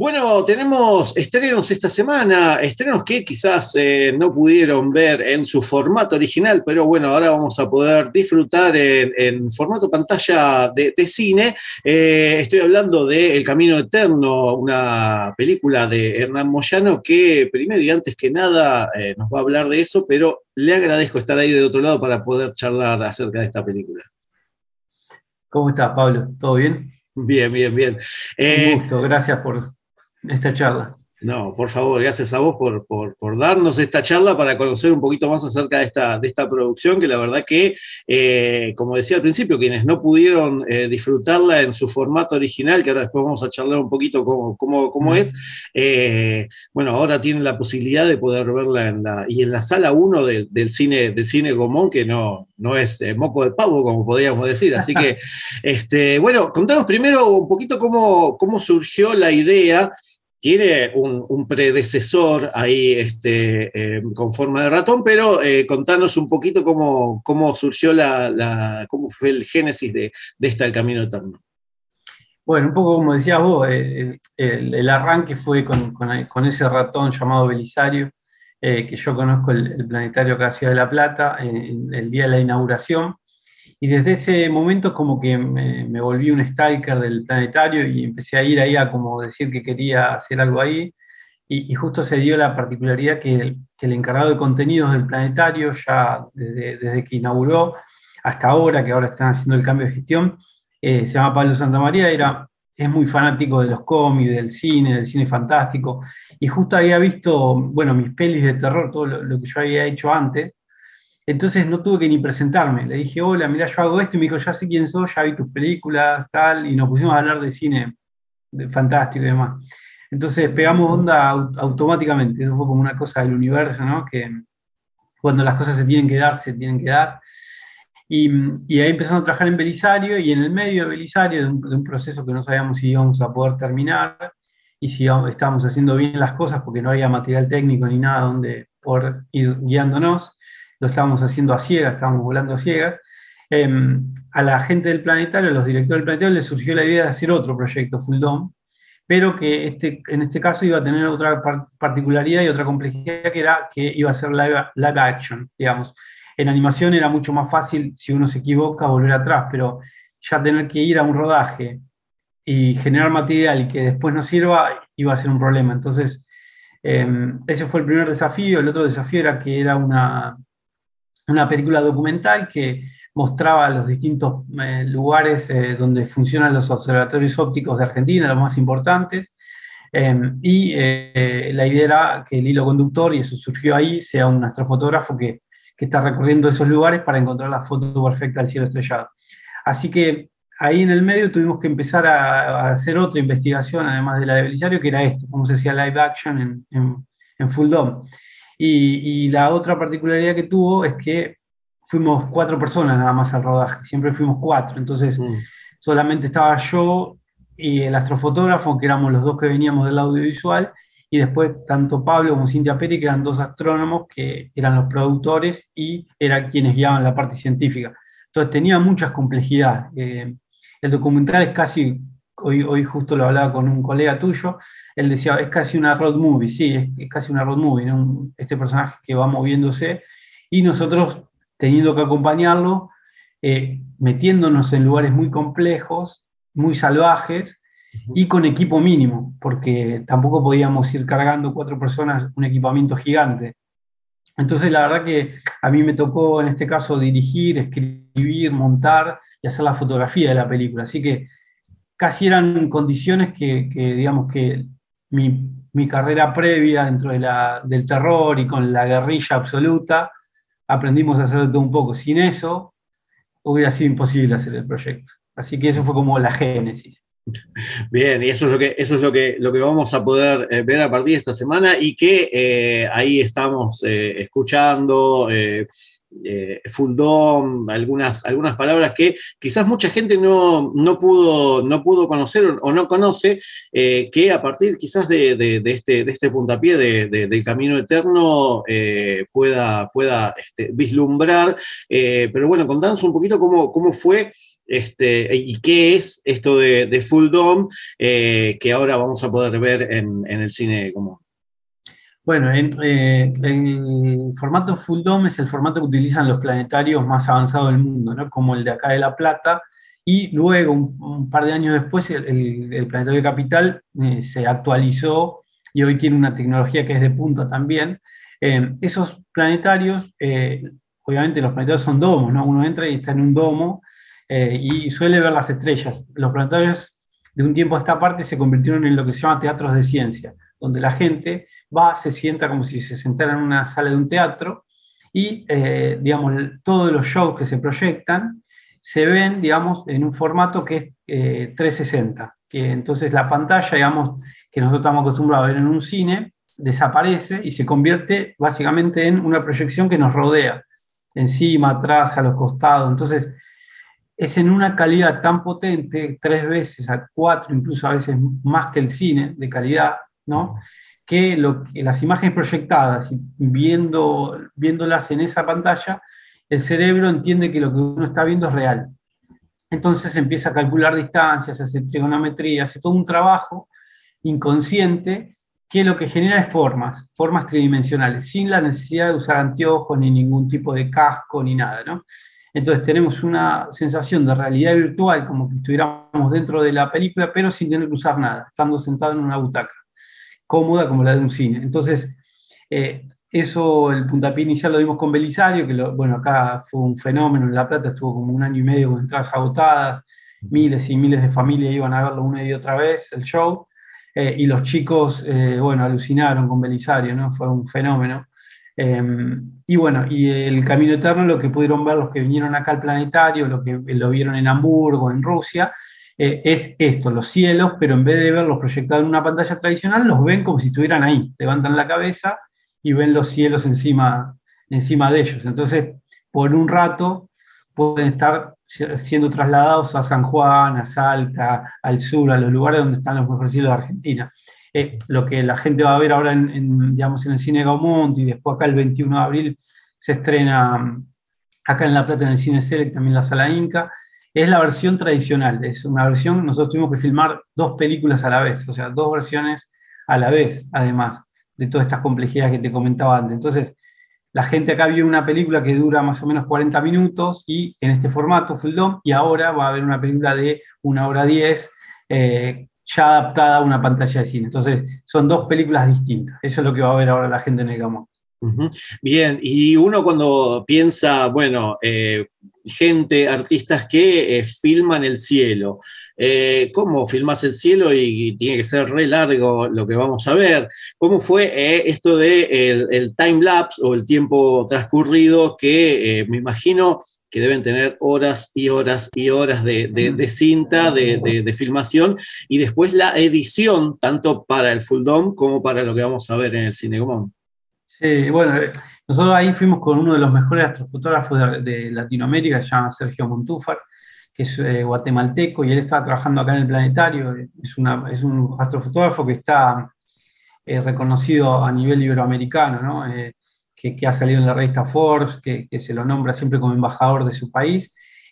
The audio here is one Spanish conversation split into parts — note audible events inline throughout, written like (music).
Bueno, tenemos estrenos esta semana, estrenos que quizás eh, no pudieron ver en su formato original, pero bueno, ahora vamos a poder disfrutar en, formato pantalla de, cine. Eh, estoy hablando de El Camino Eterno, una película de Hernán Moyano que primero y antes que nada eh, nos va a hablar de eso, pero le agradezco estar ahí de otro lado para poder charlar acerca de esta película. ¿Cómo estás, Pablo? ¿Todo bien? Bien, bien, bien. Un gusto, gracias por, esta charla. No, por favor, gracias a vos por, darnos esta charla para conocer un poquito más acerca de esta, de esta producción, que la verdad que, eh, como decía al principio, quienes no pudieron eh, disfrutarla en su formato original, que ahora después vamos a charlar un poquito cómo, cómo, es, eh, bueno, ahora tienen la posibilidad de poder verla en la, y en la sala 1 del, cine, del cine Gomón, que no, no es moco de pavo, como podríamos decir. Así que, (laughs) este, bueno, contanos primero un poquito cómo, cómo surgió la idea tiene un, predecesor ahí este, eh, con forma de ratón, pero eh, contanos un poquito cómo, cómo surgió la, cómo fue el génesis de, de esta El Camino Eterno. Bueno, un poco como decías vos, eh, el, arranque fue con, con, ese ratón llamado Belisario, que yo conozco el, planetario que de La Plata, en, el día de la inauguración, y desde ese momento como que me, volví un stalker del planetario y empecé a ir ahí a como decir que quería hacer algo ahí. Y, justo se dio la particularidad que el, que el, encargado de contenidos del planetario, ya desde, desde, que inauguró hasta ahora, que ahora están haciendo el cambio de gestión, eh, se llama Pablo Santamaría, era, es muy fanático de los cómics, del cine, del cine fantástico, y justo había visto, bueno, mis pelis de terror, todo lo que yo había hecho antes, entonces no tuve que ni presentarme. Le dije, hola, mira, yo hago esto. Y me dijo, ya sé quién sos, ya vi tus películas, tal. Y nos pusimos a hablar de cine de fantástico y demás. Entonces pegamos onda automáticamente. Eso fue como una cosa del universo, ¿no? Que cuando las cosas se tienen que dar, se tienen que dar. Y, ahí empezamos a trabajar en Belisario y en el medio de Belisario, de un, proceso que no sabíamos si íbamos a poder terminar y si estábamos haciendo bien las cosas porque no había material técnico ni nada donde por ir guiándonos lo estábamos haciendo a ciegas, estábamos volando a ciegas. Em, a la gente del planetario, a los directores del planetario, les surgió la idea de hacer otro proyecto Full Dome, pero que este, en este caso iba a tener otra particularidad y otra complejidad que era que iba a ser live, action, digamos. En animación era mucho más fácil, si uno se equivoca, volver atrás, pero ya tener que ir a un rodaje y generar material que después no sirva, iba a ser un problema. Entonces, em, ese fue el primer desafío. El otro desafío era que era una, una película documental que mostraba los distintos eh, lugares eh, donde funcionan los observatorios ópticos de Argentina, los más importantes. Em, y eh, la idea era que el hilo conductor, y eso surgió ahí, sea un astrofotógrafo que, que está recorriendo esos lugares para encontrar la foto perfecta del cielo estrellado. Así que ahí en el medio tuvimos que empezar a, hacer otra investigación, además de la de Belisario, que era esto, cómo se hacía live action en, en, en Full Dome. Y, la otra particularidad que tuvo es que fuimos cuatro personas nada más al rodaje, siempre fuimos cuatro, entonces mm. solamente estaba yo y el astrofotógrafo, que éramos los dos que veníamos del audiovisual, y después tanto Pablo como Cintia Peri, que eran dos astrónomos que eran los productores y eran quienes guiaban la parte científica. Entonces tenía muchas complejidades. Eh, el documental es casi, hoy, hoy justo lo hablaba con un colega tuyo, él decía, es casi una road movie, sí, es, casi una road movie, este personaje que va moviéndose y nosotros teniendo que acompañarlo, eh, metiéndonos en lugares muy complejos, muy salvajes y con equipo mínimo, porque tampoco podíamos ir cargando cuatro personas un equipamiento gigante. Entonces, la verdad que a mí me tocó en este caso dirigir, escribir, montar y hacer la fotografía de la película. Así que casi eran condiciones que, que digamos, que mi, carrera previa dentro de la, del terror y con la guerrilla absoluta, aprendimos a hacer todo un poco. Sin eso, hubiera sido imposible hacer el proyecto. Así que eso fue como la génesis. Bien, y eso es lo que, eso es lo que, lo que vamos a poder eh, ver a partir de esta semana y que eh, ahí estamos eh, escuchando. Full dome, algunas, algunas palabras que quizás mucha gente no, pudo, no pudo conocer o no conoce, que a partir quizás de, este, de este puntapié del camino eterno pueda, pueda este, vislumbrar. pero bueno, contanos un poquito cómo, cómo fue este, y qué es esto de, Full Dome eh, que ahora vamos a poder ver en, el cine común. Bueno, eh, el formato Full Dome es el formato que utilizan los planetarios más avanzados del mundo, ¿no? como el de acá de La Plata, y luego, un, par de años después, el, Planetario Capital eh, se actualizó y hoy tiene una tecnología que es de punta también. esos planetarios, obviamente los planetarios son domos, ¿no? uno entra y está en un domo, eh, y suele ver las estrellas. Los planetarios de un tiempo a esta parte se convirtieron en lo que se llama teatros de ciencia, donde la gente va, se sienta como si se sentara en una sala de un teatro y, eh, digamos, todos los shows que se proyectan se ven, digamos, en un formato que es 360, eh, que entonces la pantalla, digamos, que nosotros estamos acostumbrados a ver en un cine, desaparece y se convierte básicamente en una proyección que nos rodea, encima, atrás, a los costados. Entonces, es en una calidad tan potente, tres veces a cuatro, incluso a veces más que el cine de calidad, ¿no? que, las imágenes proyectadas, viendo, viéndolas en esa pantalla, el cerebro entiende que lo que uno está viendo es real. Entonces empieza a calcular distancias, hace trigonometría, hace todo un trabajo inconsciente que lo que genera es formas, formas tridimensionales, sin la necesidad de usar anteojos ni ningún tipo de casco ni nada. Entonces tenemos una sensación de realidad virtual, como que estuviéramos dentro de la película, pero sin tener que usar nada, estando sentado en una butaca, cómoda como la de un cine. Entonces, eh, eso, el puntapié inicial lo vimos con Belisario, que bueno, acá fue un fenómeno, en La Plata estuvo como un año y medio con entradas agotadas, miles y miles de familias iban a verlo una y otra vez, el show, eh, y los chicos, eh, bueno, alucinaron con Belisario, ¿no? Fue un fenómeno. Em, y bueno, y el Camino Eterno, lo que pudieron ver los que vinieron acá al planetario, lo que lo vieron en Hamburgo, en Rusia, eh, es esto, los cielos, pero en vez de verlos proyectados en una pantalla tradicional, los ven como si estuvieran ahí, levantan la cabeza y ven los cielos encima, encima de ellos. Entonces, por un rato pueden estar siendo trasladados a San Juan, a Salta, al sur, a los lugares donde están los mejores cielos de Argentina. Eh, lo que la gente va a ver ahora en, digamos, en el cine Gaumont y después acá el 21 de abril se estrena mm, acá en La Plata en el Cine Select, también la Sala Inca, es la versión tradicional, es una versión, nosotros tuvimos que filmar dos películas a la vez, o sea, dos versiones a la vez, además de todas estas complejidades que te comentaba antes. Entonces, la gente acá vio una película que dura más o menos 40 minutos y en este formato, full dome, y ahora va a haber una película de una hora 10 eh, ya adaptada a una pantalla de cine. Entonces, son dos películas distintas. Eso es lo que va a ver ahora la gente en el Gamón. Bien, y uno cuando piensa, bueno, eh, gente, artistas que eh, filman el cielo, eh, ¿cómo filmas el cielo y, tiene que ser re largo lo que vamos a ver? ¿Cómo fue esto de el time lapse o el tiempo transcurrido que me imagino que deben tener horas y horas y horas de, cinta, de, filmación, y después la edición, tanto para el full dome como para lo que vamos a ver en el cine Sí, bueno, eh, nosotros ahí fuimos con uno de los mejores astrofotógrafos de, Latinoamérica, se llama Sergio Montúfar, que es eh, guatemalteco, y él está trabajando acá en el planetario, es, un astrofotógrafo que está eh, reconocido a nivel iberoamericano, ¿no? que, ha salido en la revista Forbes, que, se lo nombra siempre como embajador de su país.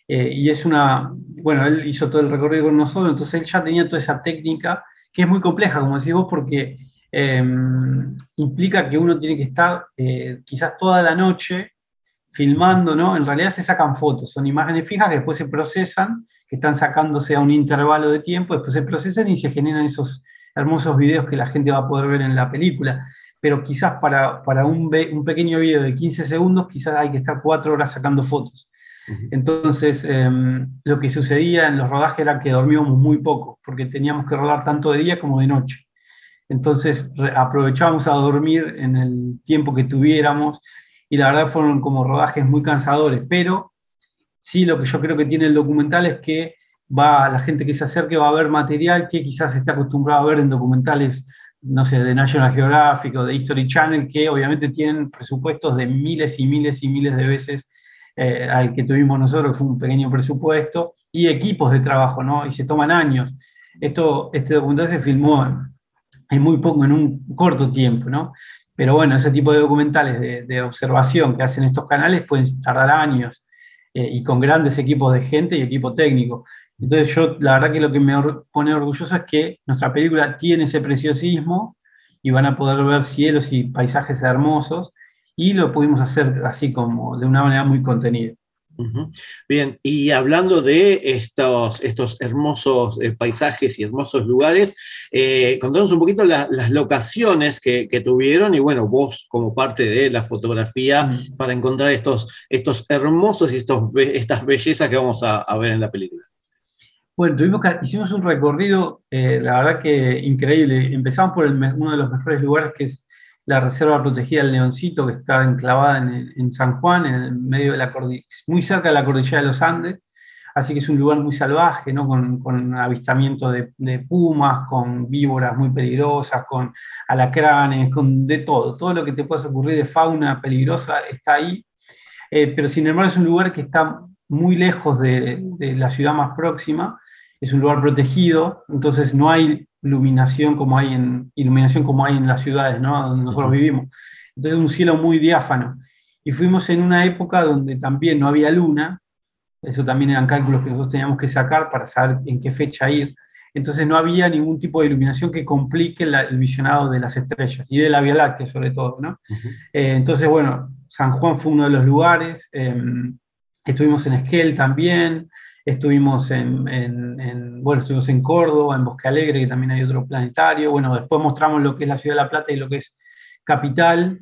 Eh, y es una, bueno, él hizo todo el recorrido con nosotros, entonces él ya tenía toda esa técnica, que es muy compleja, como decís vos, porque em, implica que uno tiene que estar eh, quizás toda la noche filmando, ¿no? En realidad se sacan fotos, son imágenes fijas que después se procesan, que están sacándose a un intervalo de tiempo, después se procesan y se generan esos hermosos videos que la gente va a poder ver en la película pero quizás para, un, un, pequeño video de 15 segundos, quizás hay que estar cuatro horas sacando fotos. Entonces, em, lo que sucedía en los rodajes era que dormíamos muy poco, porque teníamos que rodar tanto de día como de noche. Entonces, aprovechábamos a dormir en el tiempo que tuviéramos, y la verdad fueron como rodajes muy cansadores, pero sí lo que yo creo que tiene el documental es que va, la gente que se acerque va a ver material que quizás está acostumbrado a ver en documentales, no sé, de National Geographic o de History Channel, que obviamente tienen presupuestos de miles y miles y miles de veces eh, al que tuvimos nosotros, que fue un pequeño presupuesto, y equipos de trabajo, ¿no? Y se toman años. Esto, este documental se filmó en, muy poco, en un corto tiempo, ¿no? Pero bueno, ese tipo de documentales de, observación que hacen estos canales pueden tardar años eh, y con grandes equipos de gente y equipo técnico. Entonces yo, la verdad que lo que me pone orgulloso es que nuestra película tiene ese preciosismo y van a poder ver cielos y paisajes hermosos y lo pudimos hacer así como de una manera muy contenida. Bien, y hablando de estos, estos hermosos eh, paisajes y hermosos lugares, eh, contanos un poquito las locaciones que, tuvieron y bueno, vos como parte de la fotografía mm. para encontrar estos, estos hermosos y estos, estas bellezas que vamos a, ver en la película. Bueno, tuvimos hicimos un recorrido, eh, la verdad que increíble. Empezamos por uno de los mejores lugares que es la reserva protegida del Leoncito, que está enclavada en, San Juan, en medio de la muy cerca de la cordillera de los Andes, así que es un lugar muy salvaje, ¿no? con, avistamiento de, pumas, con víboras muy peligrosas, con alacranes, con de todo, todo lo que te pueda ocurrir de fauna peligrosa está ahí, eh, pero sin embargo es un lugar que está muy lejos de, de la ciudad más próxima, es un lugar protegido, entonces no hay iluminación como hay en, iluminación como hay en las ciudades, ¿no? donde nosotros vivimos. Entonces un cielo muy diáfano. Y fuimos en una época donde también no había luna, eso también eran cálculos que nosotros teníamos que sacar para saber en qué fecha ir. Entonces no había ningún tipo de iluminación que complique el visionado de las estrellas y de la Vía Láctea sobre todo. ¿no? Eh, entonces, bueno, San Juan fue uno de los lugares, em, estuvimos en Esquel también, Estuvimos en, bueno, estuvimos en Córdoba, en Bosque Alegre, que también hay otro planetario. Bueno, después mostramos lo que es la ciudad de La Plata y lo que es capital,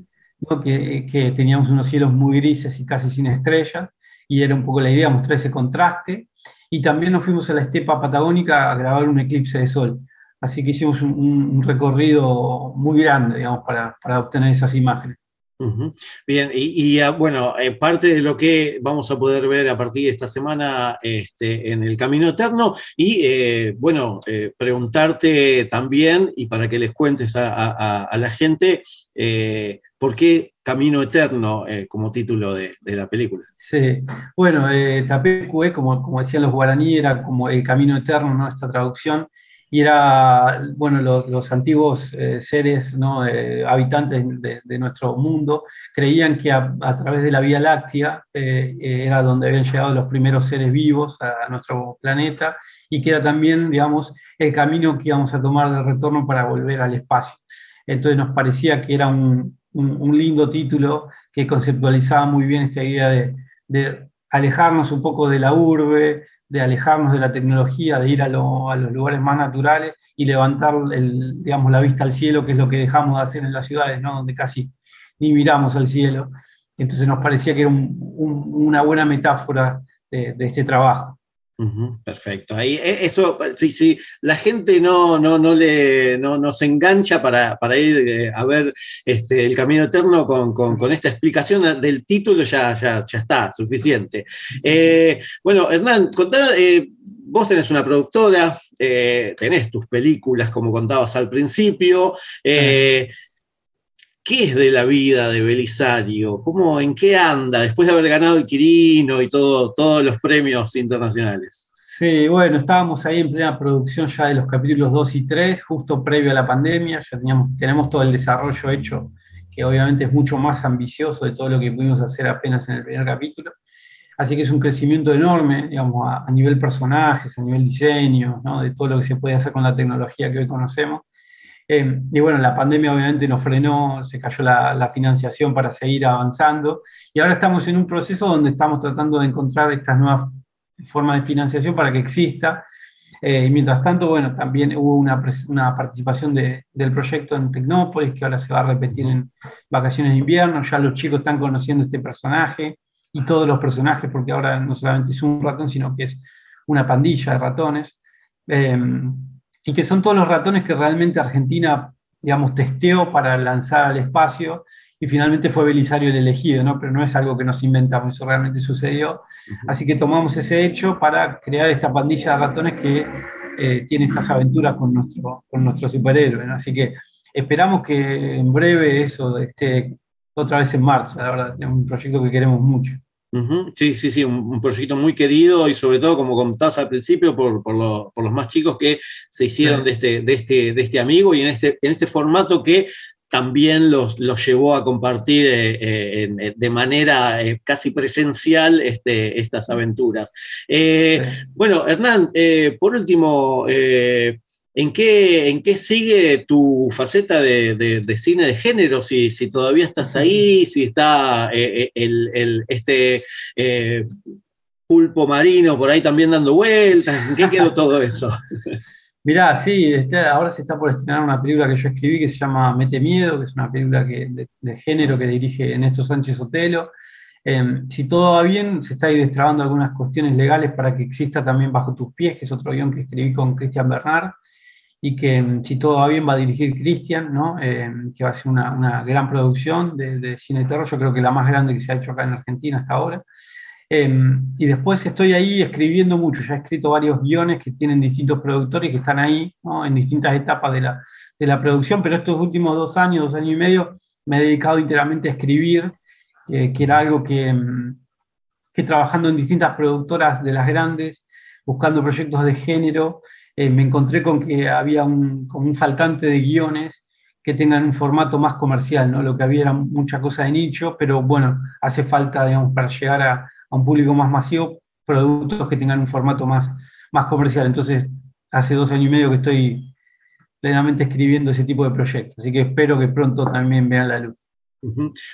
que, que, teníamos unos cielos muy grises y casi sin estrellas, y era un poco la idea, mostrar ese contraste. Y también nos fuimos a la estepa patagónica a grabar un eclipse de sol. Así que hicimos un, recorrido muy grande, digamos, para, para obtener esas imágenes. Bien, y, ah, bueno, eh, parte de lo que vamos a poder ver a partir de esta semana este, en el Camino Eterno, y eh, bueno, eh, preguntarte también, y para que les cuentes a, la gente, ¿por qué Camino Eterno como título de, la película? Sí, bueno, Tapecue, como, como decían los guaraní, era como el Camino Eterno, ¿no? Esta traducción y era, bueno, los, antiguos eh, seres, ¿no? Eh, habitantes de, nuestro mundo, creían que a, través de la Vía Láctea eh, era donde habían llegado los primeros seres vivos a, nuestro planeta y que era también, digamos, el camino que íbamos a tomar de retorno para volver al espacio. Entonces nos parecía que era un, un, lindo título que conceptualizaba muy bien esta idea de, de alejarnos un poco de la urbe, de alejarnos de la tecnología, de ir a, los lugares más naturales y levantar el, digamos, la vista al cielo, que es lo que dejamos de hacer en las ciudades, ¿no? donde casi ni miramos al cielo. Entonces nos parecía que era una buena metáfora de este trabajo perfecto. Ahí, e, eso, sí, sí, la gente no, no, no, le, no, se engancha para, ir eh, a ver este, el Camino Eterno con, esta explicación del título, ya, ya, ya está, suficiente. Eh, bueno, Hernán, contá, eh, vos tenés una productora, tenés tus películas, como contabas al principio. ¿Qué es de la vida de Belisario? ¿Cómo, ¿En qué anda después de haber ganado el Quirino y todo, todos los premios internacionales? Sí, bueno, estábamos ahí en plena producción ya de los capítulos 2 y 3, justo previo a la pandemia, ya teníamos, tenemos todo el desarrollo hecho, que obviamente es mucho más ambicioso de todo lo que pudimos hacer apenas en el primer capítulo. Así que es un crecimiento enorme, digamos, a, nivel personajes, a nivel diseño, ¿no? de todo lo que se puede hacer con la tecnología que hoy conocemos. Eh, y bueno, la pandemia obviamente nos frenó, se cayó la, financiación para seguir avanzando y ahora estamos en un proceso donde estamos tratando de encontrar estas nuevas formas de financiación para que exista. Eh, y mientras tanto, bueno, también hubo una, participación del proyecto en Tecnópolis, que ahora se va a repetir en vacaciones de invierno. Ya los chicos están conociendo este personaje y todos los personajes, porque ahora no solamente es un ratón, sino que es una pandilla de ratones. Eh, y que son todos los ratones que realmente Argentina, digamos, testeó para lanzar al espacio. Y finalmente fue Belisario el elegido, ¿no? pero no es algo que nos inventamos, eso realmente sucedió. Así que tomamos ese hecho para crear esta pandilla de ratones que eh, tiene estas aventuras con nuestro, con nuestro superhéroe. Así que esperamos que en breve eso esté otra vez en marcha, la verdad, es un proyecto que queremos mucho. Sí, sí, sí, un, proyecto muy querido y sobre todo, como contabas al principio, por, por, los más chicos que se hicieron de, este, de, este, de este amigo y en este, en este formato que también los, los llevó a compartir eh, eh, de manera eh, casi presencial este, estas aventuras. Bueno, Hernán, por último, ¿en qué, ¿en qué sigue tu faceta de, cine de género? Si, si, todavía estás ahí, si está el, este pulpo marino por ahí también dando vueltas, ¿en qué quedó todo eso? (laughs) (laughs) Mirá, sí, este, ahora se está por estrenar una película que yo escribí que se llama Mete Miedo, que es una película de, género que dirige Néstor Sánchez Otelo. Em, si todo va bien, se está ahí destrabando algunas cuestiones legales para que exista también Bajo tus pies, que es otro guion que escribí con Cristian Bernard, y que em, si todo va bien va a dirigir Cristian, ¿no? Em, que va a ser una, una gran producción de, de, cine terror, yo creo que la más grande que se ha hecho acá en Argentina hasta ahora. Em, y después estoy ahí escribiendo mucho, ya he escrito varios guiones que tienen distintos productores que están ahí en distintas etapas de la, de la, producción, pero estos últimos dos años, dos años y medio, me he dedicado íntegramente a escribir, que era algo que, em, que, trabajando en distintas productoras de las grandes, buscando proyectos de género, eh, me encontré con que había un, un faltante de guiones que tengan un formato más comercial, ¿no? Lo que había era mucha cosa de nicho, pero bueno, hace falta, digamos, para llegar a, a un público más masivo productos que tengan un formato más, más comercial. Entonces, hace dos años y medio que estoy plenamente escribiendo ese tipo de proyectos, así que espero que pronto también vean la luz.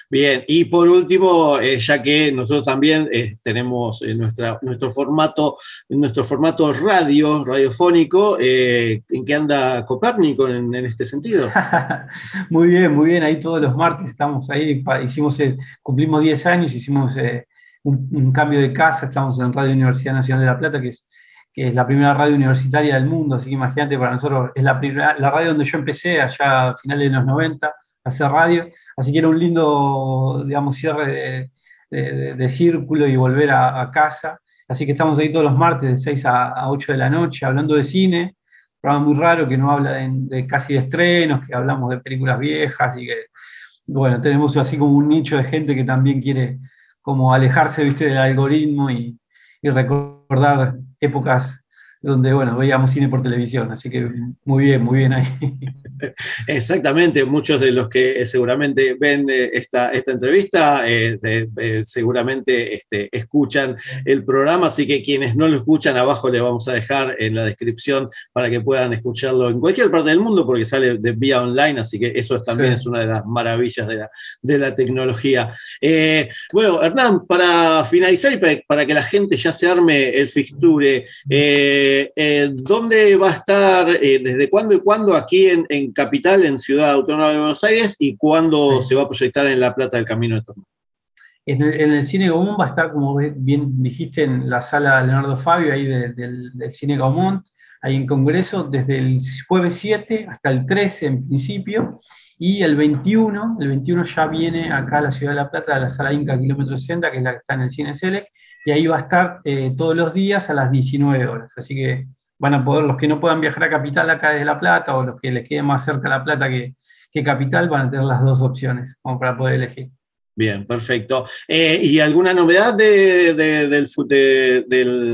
Bien, y por último, eh, ya que nosotros también eh, tenemos eh, nuestra, nuestro formato, nuestro formato radio, radiofónico, ¿en qué anda Copérnico en, este sentido? (laughs) muy bien, muy bien, ahí todos los martes estamos ahí, hicimos, cumplimos 10 años, hicimos un, cambio de casa, estamos en Radio Universidad Nacional de La Plata, que es, que es la primera radio universitaria del mundo, así que imagínate, para nosotros es la, primera, la radio donde yo empecé allá a finales de los 90 a hacer radio, así que era un lindo, digamos, cierre de, círculo y volver a, casa. Así que estamos ahí todos los martes de 6 a, 8 de la noche hablando de cine, programa muy raro que no habla de, casi de estrenos, que hablamos de películas viejas y que, bueno, tenemos así como un nicho de gente que también quiere como alejarse ¿viste? del algoritmo y, recordar épocas donde, bueno, veíamos cine por televisión, así que muy bien, muy bien ahí. (laughs) Exactamente, muchos de los que seguramente ven eh, esta, esta entrevista eh, seguramente este, escuchan el programa, así que quienes no lo escuchan, abajo le vamos a dejar en la descripción para que puedan escucharlo en cualquier parte del mundo, porque sale de vía online, así que eso también es una de las maravillas de la, de la tecnología. Eh, bueno, Hernán, para finalizar y para, que la gente ya se arme el fixture, eh, eh, ¿Dónde va a estar, eh, desde cuándo y cuándo aquí en, Capital, en Ciudad Autónoma de Buenos Aires, y cuándo se va a proyectar en La Plata del Camino Eterno? En el, en el, Cine Común va a estar, como bien dijiste, en la sala Leonardo Fabio, ahí del, Cine Común, ahí en Congreso, desde el jueves 7 hasta el 13 en principio, y el 21, el 21 ya viene acá a la Ciudad de La Plata, a la sala Inca, kilómetro 60, que es la que está en el Cine Selec, y ahí va a estar eh, todos los días a las 19 horas. Así que van a poder, los que no puedan viajar a Capital acá desde La Plata o los que les quede más cerca La Plata que, Capital, van a tener las dos opciones como para poder elegir. Bien, perfecto. Eh, ¿Y alguna novedad de, del,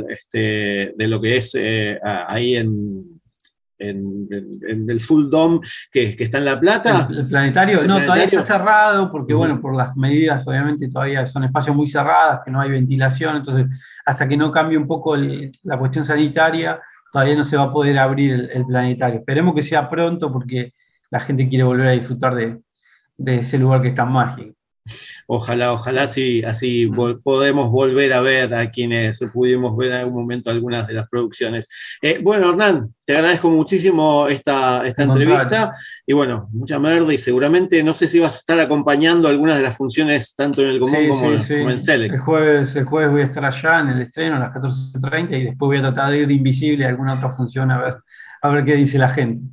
este, de lo que es eh, ahí en, en, el Full Dome que, que, está en La Plata. El, planetario, no, todavía está cerrado porque, bueno, por las medidas, obviamente, todavía son espacios muy cerrados, que no hay ventilación, entonces, hasta que no cambie un poco la cuestión sanitaria, todavía no se va a poder abrir el, planetario. Esperemos que sea pronto porque la gente quiere volver a disfrutar de, de ese lugar que es tan mágico. Ojalá, ojalá así, así podemos volver a ver a quienes pudimos ver en algún momento algunas de las producciones. Eh, bueno, Hernán, te agradezco muchísimo esta, esta entrevista. Y bueno, mucha merda y seguramente no sé si vas a estar acompañando algunas de las funciones tanto en el común como, en El jueves, el jueves voy a estar allá en el estreno a las 14.30 y después voy a tratar de ir de invisible a alguna otra función a ver a ver qué dice la gente.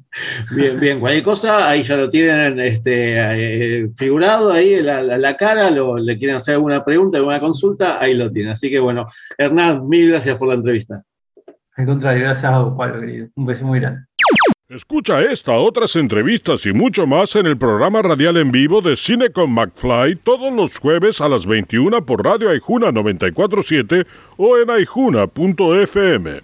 Bien, bien, cualquier cosa, ahí ya lo tienen este, eh, figurado, ahí la, la, cara, lo, le quieren hacer alguna pregunta, alguna consulta, ahí lo tienen. Así que bueno, Hernán, mil gracias por la entrevista. Al contrario, gracias a vos, Pablo, querido. Un beso muy grande. Escucha esta, otras entrevistas y mucho más en el programa radial en vivo de Cine con McFly todos los jueves a las 21 por Radio Aijuna 947 o en aijuna.fm.